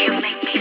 You make me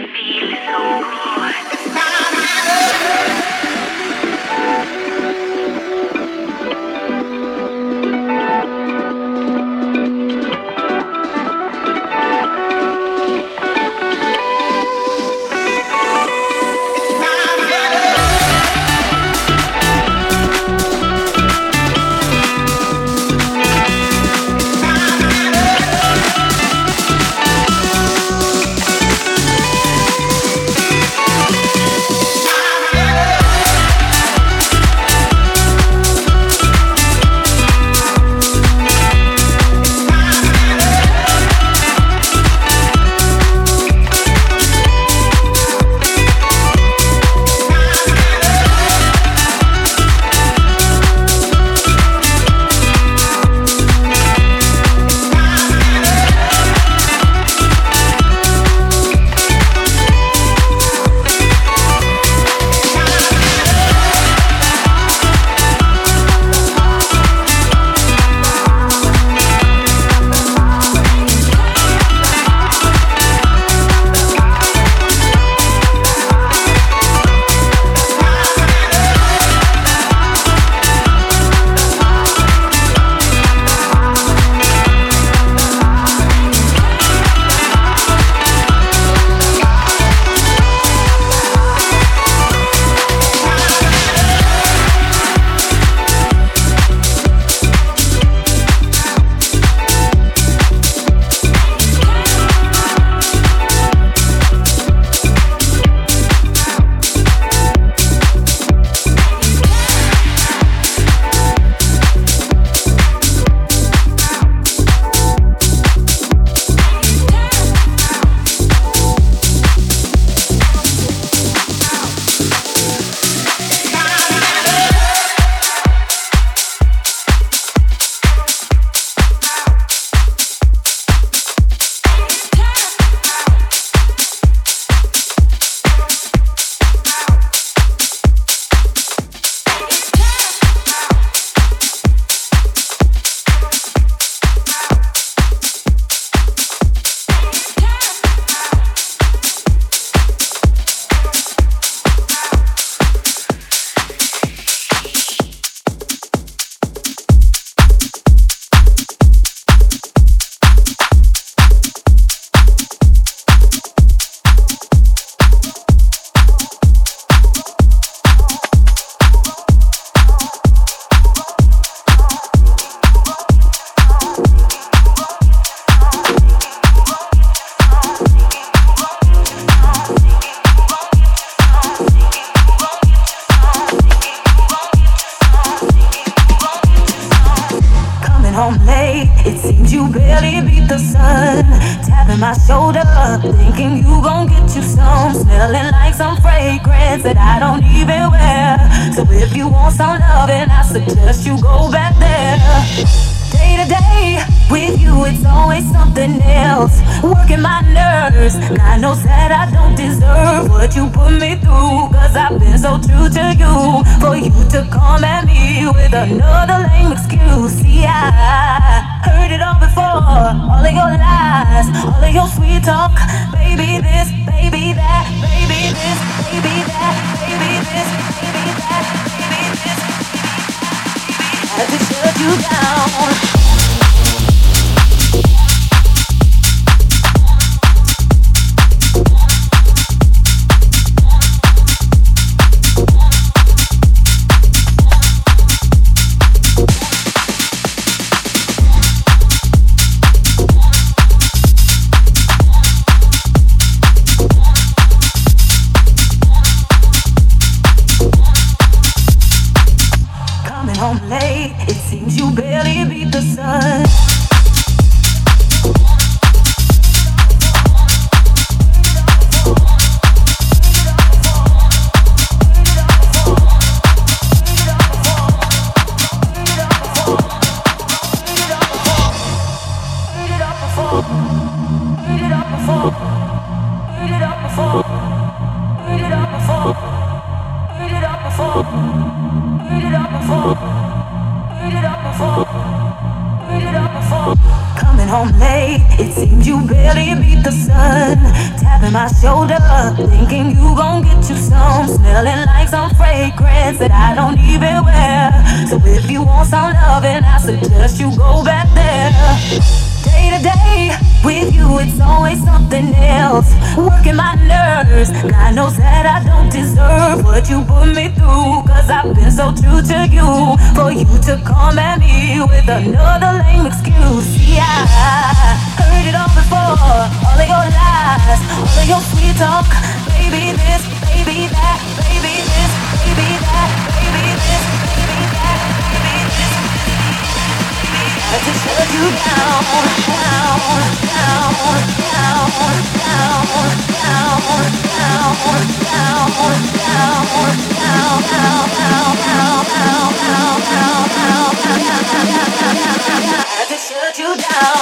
down.